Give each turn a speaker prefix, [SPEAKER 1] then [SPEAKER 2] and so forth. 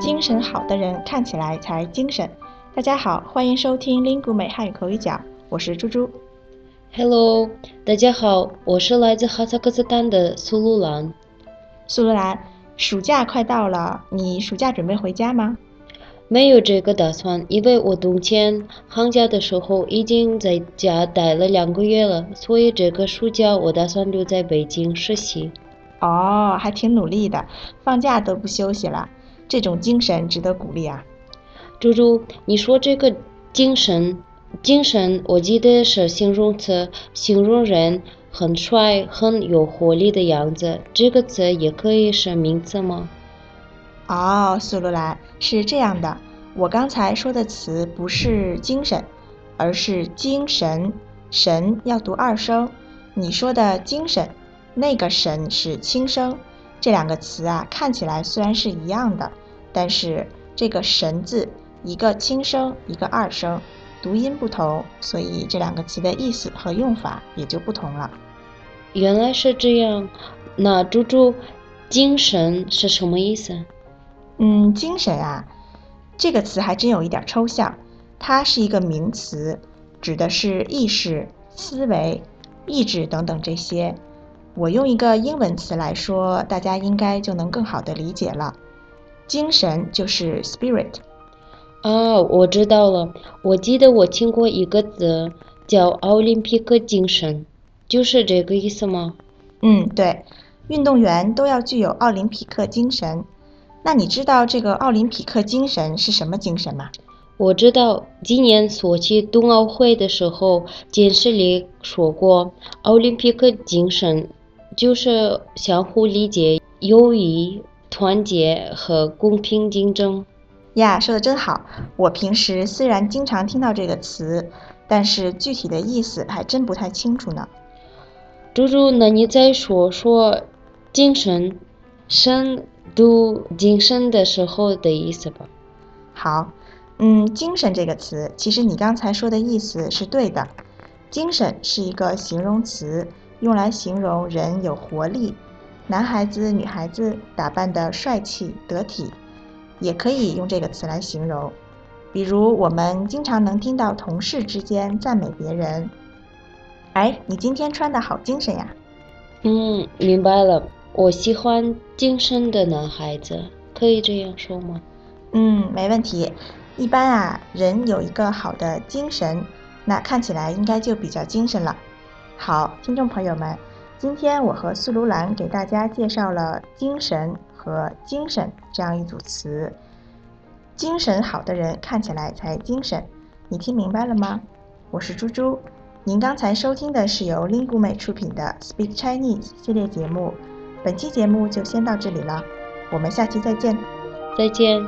[SPEAKER 1] 精神好的人看起来才精神。大家好，欢迎收听 Lingu 美汉语口语角，我是猪猪。
[SPEAKER 2] Hello，大家好，我是来自哈萨克斯坦的苏鲁兰。
[SPEAKER 1] 苏鲁兰，暑假快到了，你暑假准备回家吗？
[SPEAKER 2] 没有这个打算，因为我冬天寒假的时候已经在家待了两个月了，所以这个暑假我打算留在北京实习。
[SPEAKER 1] 哦，还挺努力的，放假都不休息了，这种精神值得鼓励啊。
[SPEAKER 2] 猪猪，你说这个精神，精神，我记得是形容词，形容人很帅、很有活力的样子。这个词也可以是名词吗？
[SPEAKER 1] 哦，苏鲁兰是这样的，我刚才说的词不是精神，而是精神，神要读二声。你说的精神，那个神是轻声。这两个词啊，看起来虽然是一样的，但是这个神字一个轻声，一个二声，读音不同，所以这两个词的意思和用法也就不同了。
[SPEAKER 2] 原来是这样，那猪猪，精神是什么意思？
[SPEAKER 1] 嗯，精神啊，这个词还真有一点抽象，它是一个名词，指的是意识、思维、意志等等这些。我用一个英文词来说，大家应该就能更好的理解了。精神就是 spirit。
[SPEAKER 2] 哦，我知道了。我记得我听过一个词叫奥林匹克精神，就是这个意思吗？
[SPEAKER 1] 嗯，对，运动员都要具有奥林匹克精神。那你知道这个奥林匹克精神是什么精神吗？
[SPEAKER 2] 我知道，今年索契冬奥会的时候，电视里说过，奥林匹克精神就是相互理解、友谊、团结和公平竞争。
[SPEAKER 1] 呀，说的真好！我平时虽然经常听到这个词，但是具体的意思还真不太清楚呢。
[SPEAKER 2] 猪猪，那你再说说精神、深度精神的时候的意思吧。
[SPEAKER 1] 好，嗯，精神这个词，其实你刚才说的意思是对的。精神是一个形容词，用来形容人有活力，男孩子、女孩子打扮的帅气得体。也可以用这个词来形容，比如我们经常能听到同事之间赞美别人：“哎，你今天穿的好精神呀！”
[SPEAKER 2] 嗯，明白了。我喜欢精神的男孩子，可以这样说吗？
[SPEAKER 1] 嗯，没问题。一般啊，人有一个好的精神，那看起来应该就比较精神了。好，听众朋友们，今天我和苏卢兰给大家介绍了精神。和精神这样一组词，精神好的人看起来才精神。你听明白了吗？我是猪猪，您刚才收听的是由 Lingu 美出品的 Speak Chinese 系列节目。本期节目就先到这里了，我们下期再见。
[SPEAKER 2] 再见。